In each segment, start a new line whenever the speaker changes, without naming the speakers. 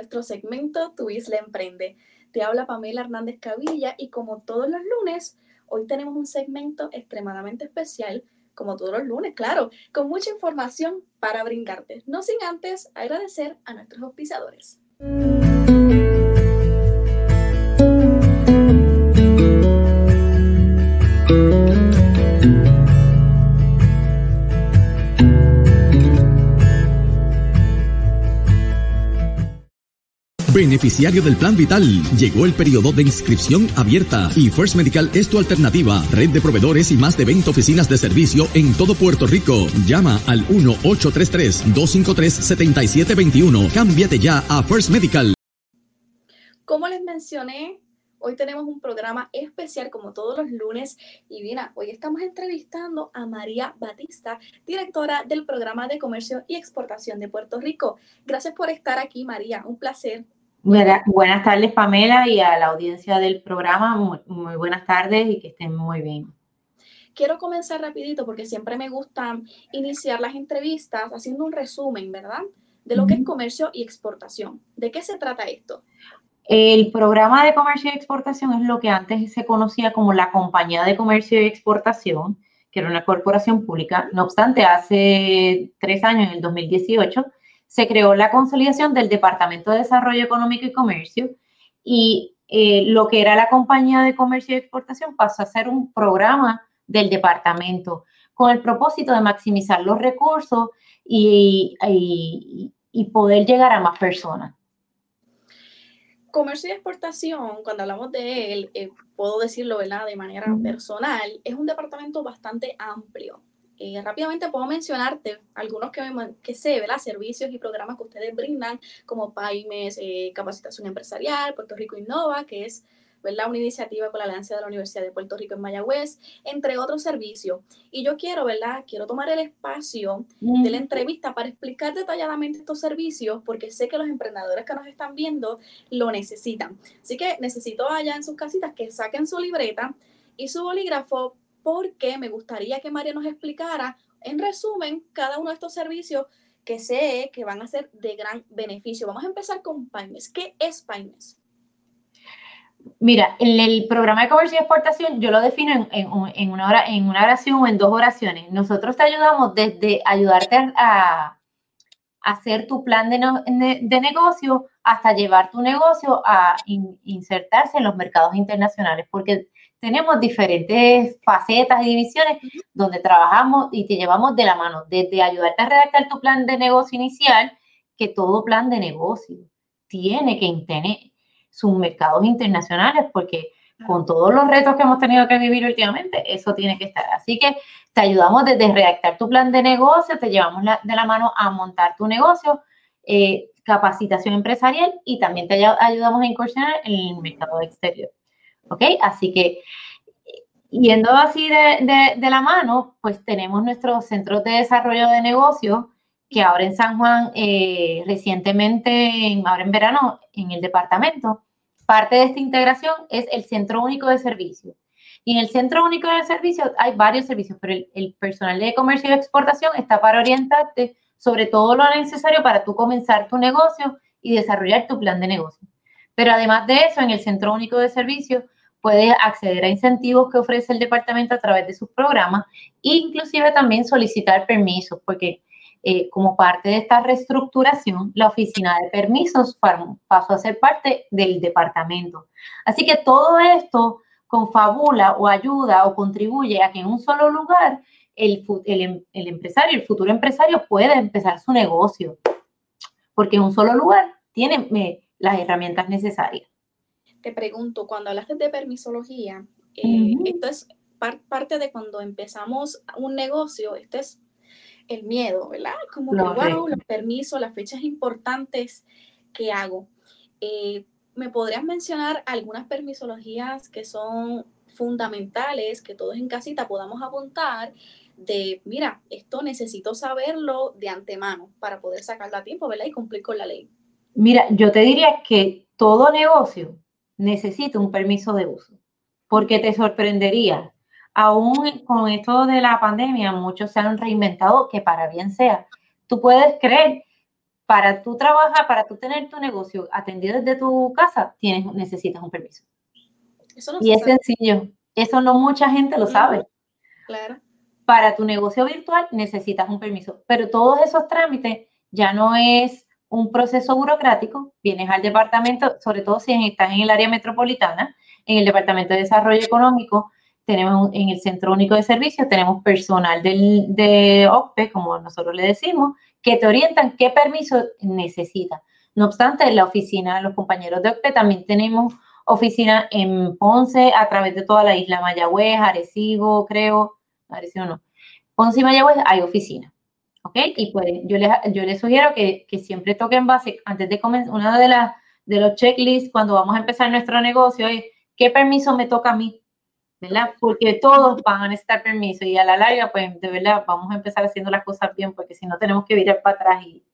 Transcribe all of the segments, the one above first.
nuestro segmento Tu Isla Emprende. Te habla Pamela Hernández Cavilla y como todos los lunes, hoy tenemos un segmento extremadamente especial, como todos los lunes, claro, con mucha información para brindarte. No sin antes agradecer a nuestros auspiciadores.
Beneficiario del Plan Vital. Llegó el periodo de inscripción abierta y First Medical es tu alternativa. Red de proveedores y más de 20 oficinas de servicio en todo Puerto Rico. Llama al 1-833-253-7721. Cámbiate ya a First Medical.
Como les mencioné, hoy tenemos un programa especial como todos los lunes y bien, hoy estamos entrevistando a María Batista, directora del programa de comercio y exportación de Puerto Rico. Gracias por estar aquí, María. Un placer
Buenas tardes, Pamela, y a la audiencia del programa. Muy, buenas tardes y que estén muy bien.
Quiero comenzar rapidito porque siempre me gusta iniciar las entrevistas haciendo un resumen, ¿verdad? De lo que es comercio y exportación. ¿De qué se trata esto?
El programa de comercio y exportación es lo que antes se conocía como la Compañía de Comercio y Exportación, que era una corporación pública. No obstante, hace tres años, en el 2018, se creó la consolidación del Departamento de Desarrollo Económico y Comercio y eh, lo que era la compañía de comercio y exportación pasó a ser un programa del departamento con el propósito de maximizar los recursos y, poder llegar a más personas.
Comercio y exportación, cuando hablamos de él, eh, puedo decirlo ¿verdad? de manera personal, es un departamento bastante amplio. Eh, rápidamente puedo mencionarte algunos que, que sé, ¿verdad? Servicios y programas que ustedes brindan, como PAIMES, eh, Capacitación Empresarial, Puerto Rico Innova, que es ¿verdad? una iniciativa con la Alianza de la Universidad de Puerto Rico en Mayagüez, entre otros servicios. Y yo quiero, ¿verdad? Quiero tomar el espacio de la entrevista para explicar detalladamente estos servicios, porque sé que los emprendedores que nos están viendo lo necesitan. Así que necesito allá en sus casitas que saquen su libreta y su bolígrafo porque me gustaría que María nos explicara, en resumen, cada uno de estos servicios que sé que van a ser de gran beneficio. Vamos a empezar con PAIMES. ¿Qué es PAIMES?
Mira, en el programa de comercio y exportación yo lo defino en, una, hora, en una oración o en dos oraciones. Nosotros te ayudamos desde ayudarte a, hacer tu plan de, de, negocio hasta llevar tu negocio a insertarse en los mercados internacionales, porque tenemos diferentes facetas y divisiones donde trabajamos y te llevamos de la mano, desde ayudarte a redactar tu plan de negocio inicial, que todo plan de negocio tiene que tener sus mercados internacionales, porque con todos los retos que hemos tenido que vivir últimamente, eso tiene que estar. Así que te ayudamos desde redactar tu plan de negocio, te llevamos de la mano a montar tu negocio, eh, capacitación empresarial y también te ayudamos a incursionar en el mercado exterior. ¿Ok? Así que yendo así de, la mano, pues tenemos nuestros centros de desarrollo de negocios que ahora en San Juan, eh, recientemente, ahora en verano, en el departamento, parte de esta integración es el Centro Único de Servicios. Y en el Centro Único de Servicios hay varios servicios, pero el, el, personal de comercio y exportación está para orientarte sobre todo lo necesario para tú comenzar tu negocio y desarrollar tu plan de negocio. Pero además de eso, en el Centro Único de Servicios puede acceder a incentivos que ofrece el departamento a través de sus programas e inclusive también solicitar permisos, porque eh, como parte de esta reestructuración, la oficina de permisos pasó a ser parte del departamento. Así que todo esto confabula o ayuda o contribuye a que en un solo lugar el, el, el empresario, el futuro empresario pueda empezar su negocio, porque en un solo lugar tiene eh, las herramientas necesarias
te pregunto, cuando hablaste de permisología, eh, esto es parte de cuando empezamos un negocio, este es el miedo, ¿verdad? Como que, wow, los permisos, las fechas importantes que hago. Eh, ¿Me podrías mencionar algunas permisologías que son fundamentales, que todos en casita podamos apuntar de, mira, esto necesito saberlo de antemano para poder sacarlo a tiempo, ¿verdad? Y cumplir con la ley.
Mira, yo te diría que todo negocio necesita un permiso de uso, porque te sorprendería. Aún con esto de la pandemia, muchos se han reinventado, que para bien sea. Tú puedes creer, para tú trabajar, para tú tener tu negocio atendido desde tu casa, tienes, necesitas un permiso. y es sencillo. Eso no mucha gente lo sabe.
Claro.
Para tu negocio virtual necesitas un permiso, pero todos esos trámites ya no es un proceso burocrático, vienes al departamento, sobre todo si estás en el área metropolitana, en el Departamento de Desarrollo Económico, tenemos en el Centro Único de Servicios, tenemos personal del, de OCPE, como nosotros le decimos, que te orientan qué permiso necesitas. No obstante, en la oficina, los compañeros de OCPE también tenemos oficina en Ponce a través de toda la isla, Mayagüez, Arecibo, creo, Arecibo no. Ponce y Mayagüez hay oficina. ¿Ok? Y pues yo les, yo les sugiero que, que siempre toquen base, antes de comenzar, una de las de los checklists cuando vamos a empezar nuestro negocio es qué permiso me toca a mí, ¿verdad? Porque todos van a necesitar permiso y a la larga, pues de verdad, vamos a empezar haciendo las cosas bien, porque si no tenemos que virar para atrás y...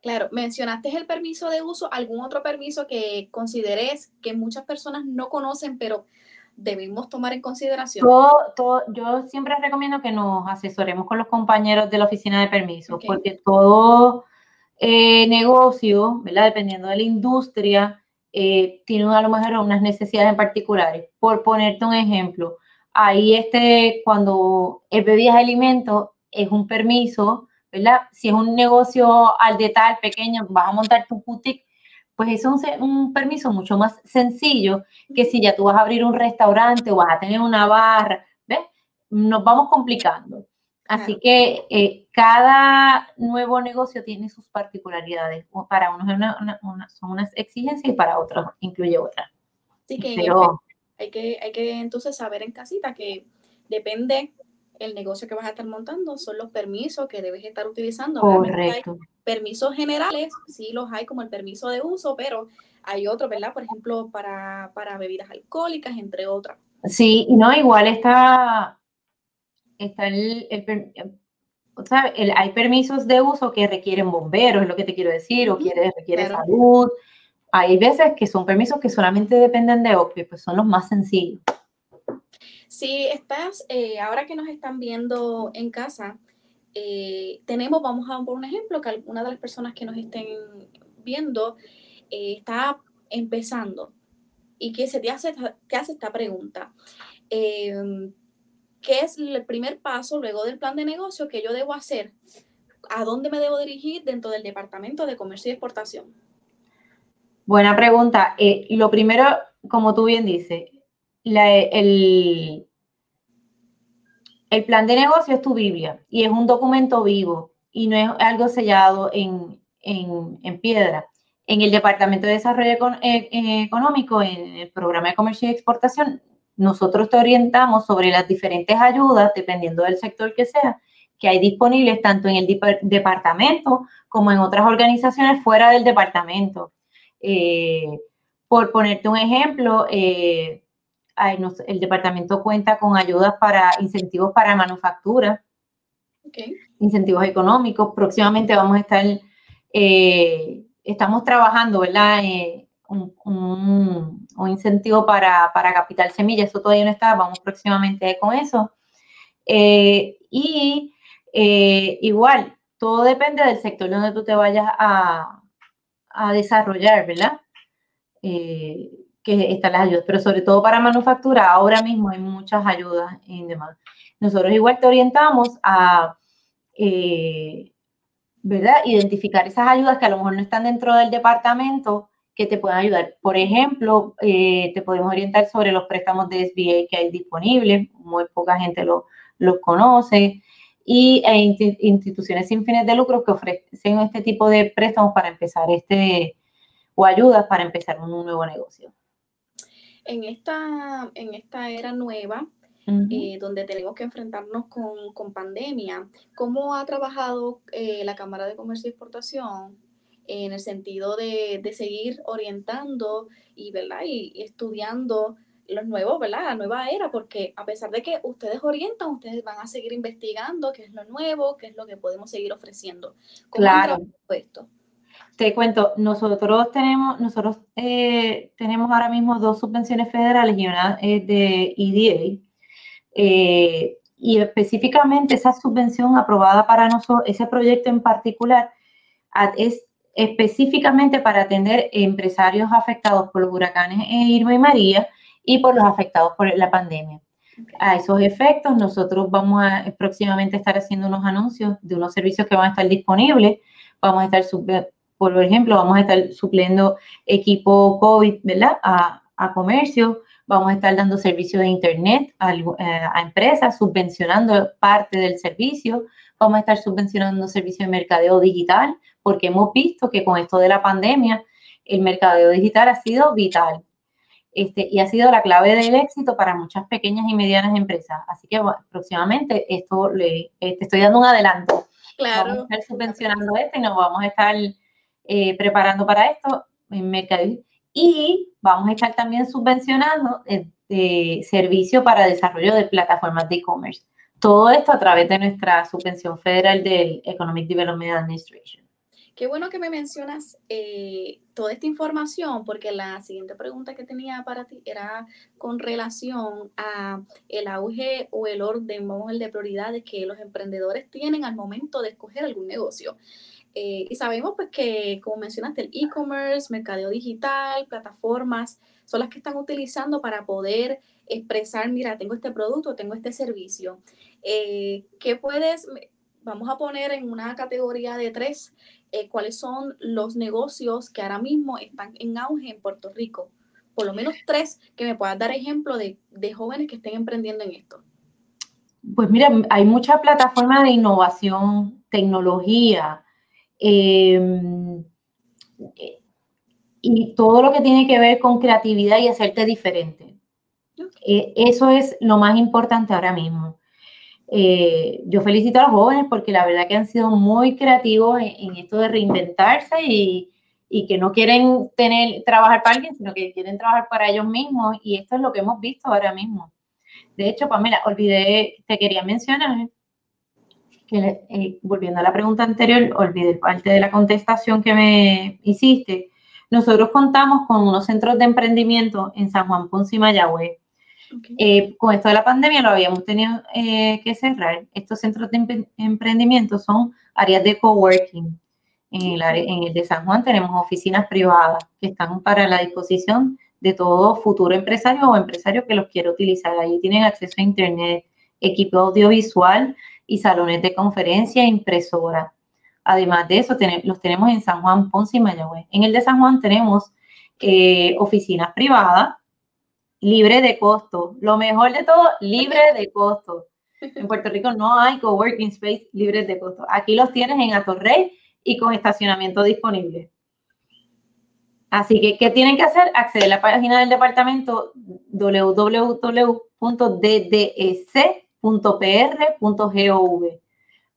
Claro, mencionaste el permiso de uso, algún otro permiso que consideres que muchas personas no conocen, pero debemos tomar en consideración?
Todo, yo siempre recomiendo que nos asesoremos con los compañeros de la oficina de permisos, porque todo eh, negocio, ¿verdad? dependiendo de la industria, eh, tiene a lo mejor unas necesidades en particulares. Por ponerte un ejemplo, ahí este, cuando es bebidas de alimentos, es un permiso, ¿verdad? Si es un negocio al detalle pequeño, vas a montar tu boutique, pues es un, un, permiso mucho más sencillo que si ya tú vas a abrir un restaurante o vas a tener una barra, ¿ves? Nos vamos complicando. Así que eh, cada nuevo negocio tiene sus particularidades. Para unos son unas exigencias y para otros incluye otras.
Así que hay que hay que entonces saber en casita que depende el negocio que vas a estar montando, son los permisos que debes estar utilizando.
Correcto
permisos generales, sí los hay como el permiso de uso, pero hay otros, ¿verdad? Por ejemplo, para, bebidas alcohólicas, entre otras.
Sí, no, igual está, está el, o sea, hay permisos de uso que requieren bomberos, es lo que te quiero decir, o quiere, requiere salud. Hay veces que son permisos que solamente dependen de OPE, pues son los más sencillos.
Si estás, eh, ahora que nos están viendo en casa, eh, tenemos, vamos a por un ejemplo, que alguna de las personas que nos estén viendo eh, está empezando y que se te hace, te hace esta pregunta. Em, ¿Qué es el primer paso luego del plan de negocio que yo debo hacer? ¿A dónde me debo dirigir dentro del Departamento de Comercio y Exportación?
Buena pregunta. Eh, lo primero, como tú bien dices, el, el plan de negocio es tu Biblia y es un documento vivo y no es algo sellado en, piedra. En el Departamento de Desarrollo eh, eh, Económico, en el programa de comercio y exportación, nosotros te orientamos sobre las diferentes ayudas, dependiendo del sector que sea, que hay disponibles tanto en el departamento como en otras organizaciones fuera del departamento. Eh, por ponerte un ejemplo, el departamento cuenta con ayudas para incentivos para manufactura, incentivos económicos. Próximamente vamos a estar, eh, estamos trabajando, ¿verdad? Eh, un, incentivo para, capital semilla, eso todavía no está, vamos próximamente con eso. Eh, y igual, todo depende del sector donde tú te vayas a, a desarrollar, ¿verdad? Que están las ayudas, pero sobre todo para manufactura, ahora mismo hay muchas ayudas en demás. Nosotros igual te orientamos a, eh, ¿verdad? Identificar esas ayudas que a lo mejor no están dentro del departamento que te puedan ayudar. Por ejemplo, eh, te podemos orientar sobre los préstamos de SBA que hay disponibles, muy poca gente los lo conoce, y e instituciones sin fines de lucro que ofrecen este tipo de préstamos para empezar este, o ayudas para empezar un nuevo negocio
en esta, en esta era nueva, eh, donde tenemos que enfrentarnos con, pandemia, ¿cómo ha trabajado eh, la Cámara de Comercio y Exportación en el sentido de, seguir orientando y, ¿verdad? y, estudiando los nuevos, ¿verdad? La nueva era, porque a pesar de que ustedes orientan, ustedes van a seguir investigando qué es lo nuevo, qué es lo que podemos seguir ofreciendo.
¿Cómo claro. esto? Te cuento, nosotros tenemos, nosotros eh, tenemos ahora mismo dos subvenciones federales y una es de EDA. Eh, y específicamente esa subvención aprobada para nosotros, ese proyecto en particular, es específicamente para atender empresarios afectados por los huracanes Irma y María y por los afectados por la pandemia. A esos efectos, nosotros vamos a próximamente estar haciendo unos anuncios de unos servicios que van a estar disponibles. Vamos a estar, por ejemplo, vamos a estar supliendo equipo COVID, ¿verdad? A, a comercio, vamos a estar dando servicio de Internet a, eh, a, empresas, subvencionando parte del servicio, vamos a estar subvencionando servicio de mercadeo digital, porque hemos visto que con esto de la pandemia, el mercadeo digital ha sido vital. Este, y ha sido la clave del éxito para muchas pequeñas y medianas empresas. Así que próximamente esto le te estoy dando un adelanto.
Claro.
Vamos a estar subvencionando esto y nos vamos a estar eh, preparando para esto en mercadeo. Y vamos a estar también subvencionando eh, servicio para desarrollo de plataformas de e-commerce. Todo esto a través de nuestra subvención federal del Economic Development Administration.
Qué bueno que me mencionas eh, toda esta información, porque la siguiente pregunta que tenía para ti era con relación a el auge o el orden, vamos el de prioridades que los emprendedores tienen al momento de escoger algún negocio. Eh, y sabemos pues que, como mencionaste, el e-commerce, mercadeo digital, plataformas, son las que están utilizando para poder expresar, mira, tengo este producto, tengo este servicio. Eh, ¿Qué puedes, vamos a poner en una categoría de tres, eh, cuáles son los negocios que ahora mismo están en auge en Puerto Rico? Por lo menos tres que me puedas dar ejemplo de, de jóvenes que estén emprendiendo en esto.
Pues mira, hay mucha plataforma de innovación, tecnología, Em, y todo lo que tiene que ver con creatividad y hacerte diferente. Eh, eso es lo más importante ahora mismo. Eh, yo felicito a los jóvenes porque la verdad que han sido muy creativos en, esto de reinventarse y, y, que no quieren tener, trabajar para alguien, sino que quieren trabajar para ellos mismos. Y esto es lo que hemos visto ahora mismo. De hecho, Pamela, olvidé, te quería mencionar que eh, volviendo a la pregunta anterior, olvidé parte de la contestación que me hiciste. Nosotros contamos con unos centros de emprendimiento en San Juan Ponce y Mayagüez. Eh, con esto de la pandemia lo habíamos tenido eh, que cerrar. Estos centros de emprendimiento son áreas de coworking. En el, en el de San Juan tenemos oficinas privadas que están para la disposición de todo futuro empresario o empresario que los quiera utilizar. Allí tienen acceso a internet, equipo audiovisual, y salones de conferencia e impresora. Además de eso, los tenemos en San Juan, Ponce y Mayagüez. En el de San Juan tenemos eh, oficinas privadas, libre de costo. Lo mejor de todo, libre de costo. En Puerto Rico no hay coworking space libres de costo. Aquí los tienes en Atorrey y con estacionamiento disponible. Así que, ¿qué tienen que hacer? Acceder a la página del departamento www.ddsc .pr.gov,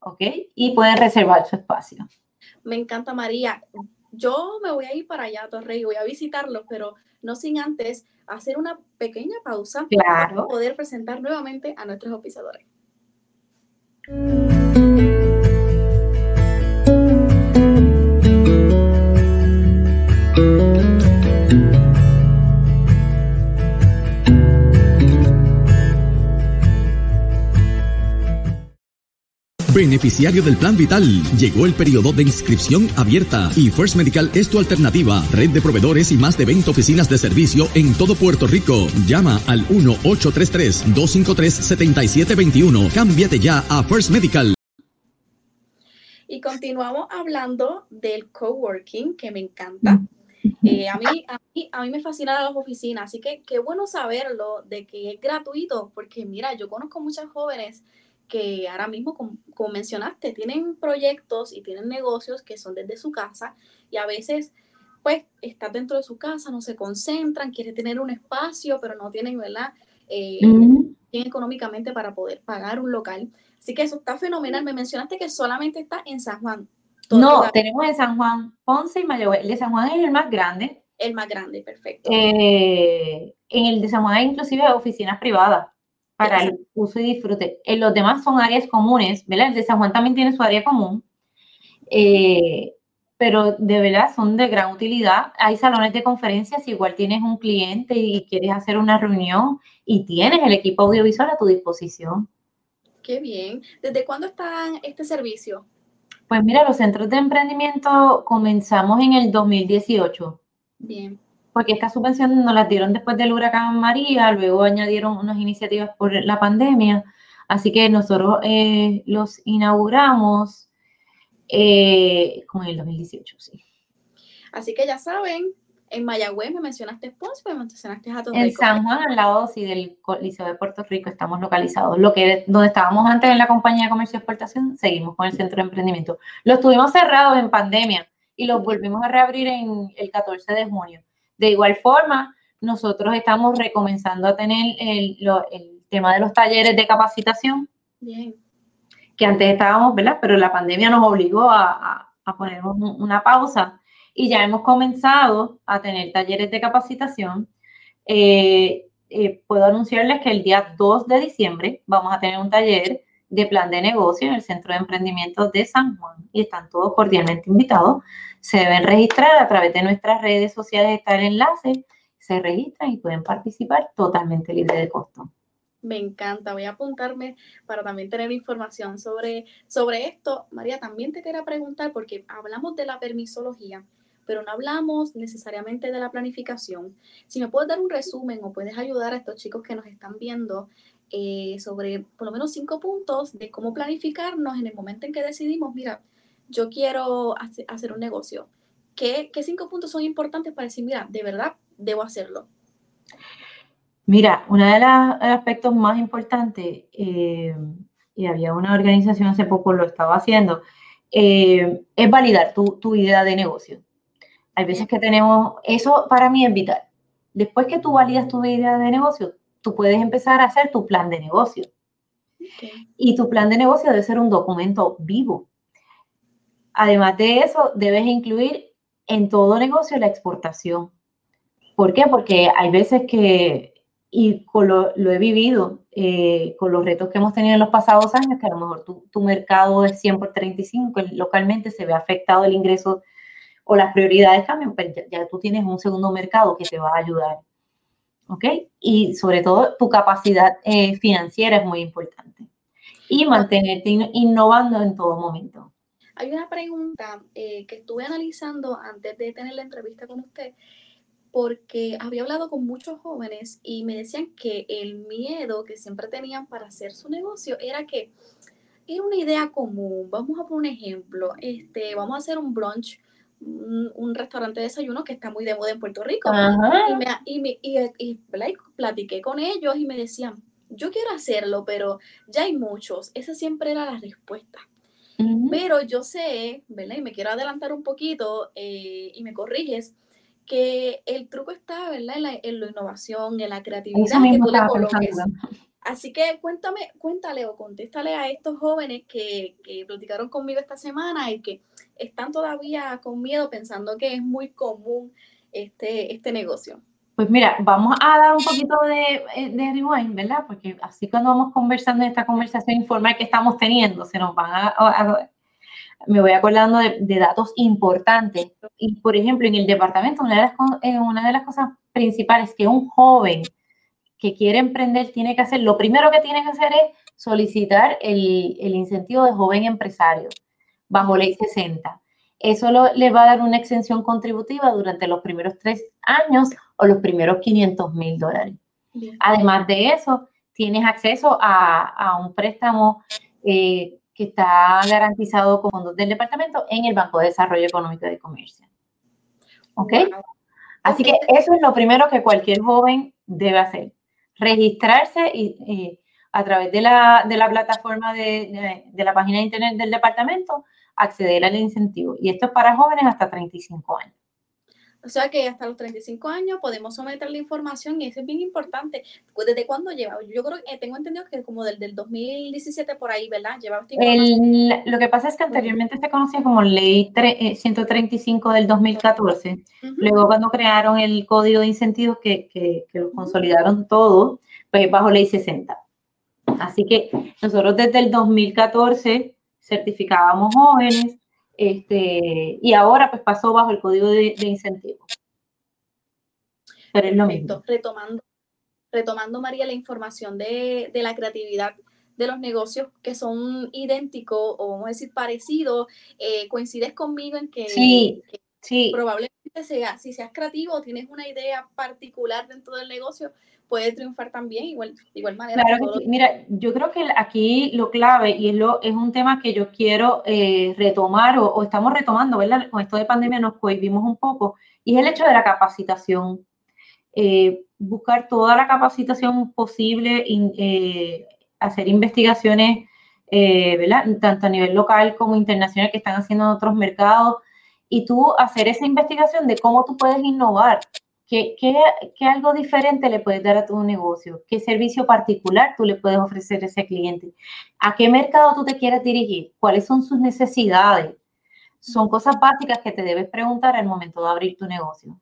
¿ok? Y pueden reservar su espacio.
Me encanta, María. Yo me voy a ir para allá, Torrey, voy a visitarlo, pero no sin antes hacer una pequeña pausa
para
poder presentar nuevamente a nuestros oficiadores.
Beneficiario del Plan Vital. Llegó el periodo de inscripción abierta y First Medical es tu alternativa. Red de proveedores y más de 20 oficinas de servicio en todo Puerto Rico. Llama al 1-833-253-7721. Cámbiate ya a First Medical.
Y continuamos hablando del coworking, que me encanta. Eh, a, mí, a, mí, a mí me fascinan las oficinas, así que qué bueno saberlo de que es gratuito, porque mira, yo conozco muchas jóvenes que ahora mismo, como, mencionaste, tienen proyectos y tienen negocios que son desde su casa y a veces, pues, están dentro de su casa, no se concentran, quieren tener un espacio, pero no tienen, ¿verdad? Eh, económicamente para poder pagar un local. Así que eso está fenomenal. Me mencionaste que solamente está en San Juan.
No, tenemos en San Juan, Ponce y Mayagüez. El de San Juan es el más grande.
El más grande, perfecto.
Eh, en el de San Juan hay inclusive oficinas privadas para el uso y disfrute. En los demás son áreas comunes, ¿verdad? El de San Juan también tiene su área común, eh, pero de verdad son de gran utilidad. Hay salones de conferencias, igual tienes un cliente y quieres hacer una reunión y tienes el equipo audiovisual a tu disposición.
Qué bien. ¿Desde cuándo está este servicio?
Pues mira, los centros de emprendimiento comenzamos en el 2018.
Bien.
Porque esta subvención nos la dieron después del huracán María, luego añadieron unas iniciativas por la pandemia. Así que nosotros eh, los inauguramos eh, como en el 2018, sí.
Así que ya saben, en Mayagüez me mencionaste Ponce, me mencionaste a
En San Juan, al lado sí, del Liceo de Puerto Rico, estamos localizados. Lo que donde estábamos antes en la compañía de comercio y exportación, seguimos con el centro de emprendimiento. Lo tuvimos cerrados en pandemia y lo volvimos a reabrir en el 14 de junio. De igual forma, nosotros estamos recomenzando a tener el, el tema de los talleres de capacitación.
Bien.
Que antes estábamos, ¿verdad? Pero la pandemia nos obligó a, a, a poner una pausa y ya hemos comenzado a tener talleres de capacitación. Eh, eh, puedo anunciarles que el día 2 de diciembre vamos a tener un taller de plan de negocio en el Centro de Emprendimiento de San Juan y están todos cordialmente invitados. Se deben registrar a través de nuestras redes sociales, está el enlace, se registran y pueden participar totalmente libre de costo.
Me encanta, voy a apuntarme para también tener información sobre, sobre esto. María, también te quería preguntar, porque hablamos de la permisología, pero no hablamos necesariamente de la planificación. Si me puedes dar un resumen o puedes ayudar a estos chicos que nos están viendo eh, sobre por lo menos cinco puntos de cómo planificarnos en el momento en que decidimos, mira, yo quiero hacer un negocio. ¿Qué, ¿Qué cinco puntos son importantes para decir, mira, de verdad debo hacerlo?
Mira, uno de los aspectos más importantes, eh, y había una organización hace poco lo estaba haciendo, eh, es validar tu, tu idea de negocio. Hay veces que tenemos, eso para mí es vital. Después que tú validas tu idea de negocio, tú puedes empezar a hacer tu plan de negocio. Y tu plan de negocio debe ser un documento vivo. Además de eso, debes incluir en todo negocio la exportación. ¿Por qué? Porque hay veces que, y lo, he vivido eh, con los retos que hemos tenido en los pasados años, que a lo mejor tu, tu mercado es 100 por 35, localmente se ve afectado el ingreso o las prioridades cambian, pero pues ya, tú tienes un segundo mercado que te va a ayudar. ¿Ok? Y sobre todo tu capacidad eh, financiera es muy importante. Y mantenerte innovando en todo momento.
Hay una pregunta eh, que estuve analizando antes de tener la entrevista con usted, porque había hablado con muchos jóvenes y me decían que el miedo que siempre tenían para hacer su negocio era que era una idea común. Vamos a poner un ejemplo. Este, vamos a hacer un brunch un, restaurante de desayuno que está muy de moda en Puerto Rico. Y, me, y, y, platiqué con ellos y me decían, yo quiero hacerlo, pero ya hay muchos. Esa siempre era la respuesta. Pero yo sé, ¿verdad? Y me quiero adelantar un poquito eh, y me corriges, que el truco está, ¿verdad? En la, en la innovación, en la creatividad que tú le coloques. Así que cuéntame, cuéntale o contéstale a estos jóvenes que, que platicaron conmigo esta semana y que están todavía con miedo pensando que es muy común este, este negocio.
Pues mira, vamos a dar un poquito de, eh, de rewind, ¿verdad? Porque así cuando vamos conversando en esta conversación informal que estamos teniendo, se nos van a, me voy acordando de, de, datos importantes. Y por ejemplo, en el departamento, una de, las, eh, una de las cosas principales que un joven que quiere emprender tiene que hacer, lo primero que tiene que hacer es solicitar el, el incentivo de joven empresario bajo ley 60. Eso le va a dar una exención contributiva durante los primeros tres años o los primeros 500 mil dólares. Además de eso, tienes acceso a, a un préstamo eh, que está garantizado con fondos del departamento en el Banco de Desarrollo Económico y de Comercio. ¿Ok? Así que eso es lo primero que cualquier joven debe hacer registrarse y, a través de la, de la plataforma de, de, la página de internet del departamento, acceder al incentivo. Y esto es para jóvenes hasta 35 años.
O sea que hasta los 35 años podemos someter la información y eso es bien importante. ¿Desde cuándo lleva? Yo creo que tengo entendido que como del, del 2017 por ahí, ¿verdad? Lleva
el, lo que pasa es que anteriormente se conocía como Ley 135 eh, del 2014. Luego cuando crearon el código de incentivos que, que, que lo consolidaron todo, pues bajo Ley 60. Así que nosotros desde el 2014 certificábamos jóvenes este, y ahora pues pasó bajo el código de, de incentivos.
Pero es lo mismo. Retomando, retomando, María, la información de, de, la creatividad, de los negocios que son idénticos o vamos a decir parecidos, eh, coincides conmigo en que,
sí, sí.
probablemente sea, si seas creativo o tienes una idea particular dentro del negocio, puede triunfar también igual, de igual manera.
Claro, mira, yo creo que aquí lo clave y es, lo, es un tema que yo quiero eh, retomar o, estamos retomando, ¿verdad? Con esto de pandemia nos cohibimos un poco y es el hecho de la capacitación. Eh, buscar toda la capacitación posible, eh, hacer investigaciones, ¿verdad? Tanto a nivel local como internacional que están haciendo en otros mercados y tú hacer esa investigación de cómo tú puedes innovar ¿Qué, qué, algo diferente le puedes dar a tu negocio? ¿Qué servicio particular tú le puedes ofrecer a ese cliente? ¿A qué mercado tú te quieres dirigir? ¿Cuáles son sus necesidades? Son cosas básicas que te debes preguntar al momento de abrir tu negocio.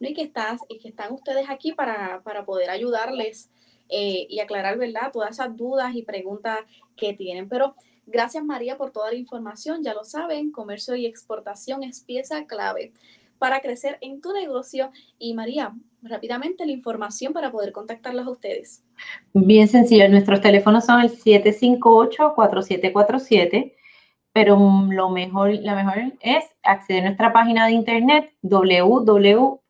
y que, estás, y que están ustedes aquí para, para poder ayudarles eh, y aclarar, ¿verdad? Todas esas dudas y preguntas que tienen. Pero gracias María por toda la información. Ya lo saben, comercio y exportación es pieza clave para crecer en tu negocio. Y María, rápidamente la información para poder contactarlos a ustedes.
Bien sencillo, nuestros teléfonos son el 758-4747, pero lo mejor, la mejor es acceder a nuestra página de internet www.dds.pr.gov.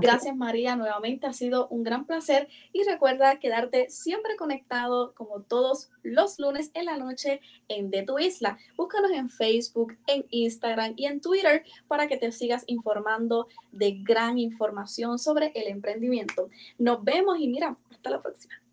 Gracias María, nuevamente ha sido un gran placer y recuerda quedarte siempre conectado como todos los lunes en la noche en De Tu Isla. Búscanos en Facebook, en Instagram y en Twitter para que te sigas informando de gran información sobre el emprendimiento. Nos vemos y mira, hasta la próxima.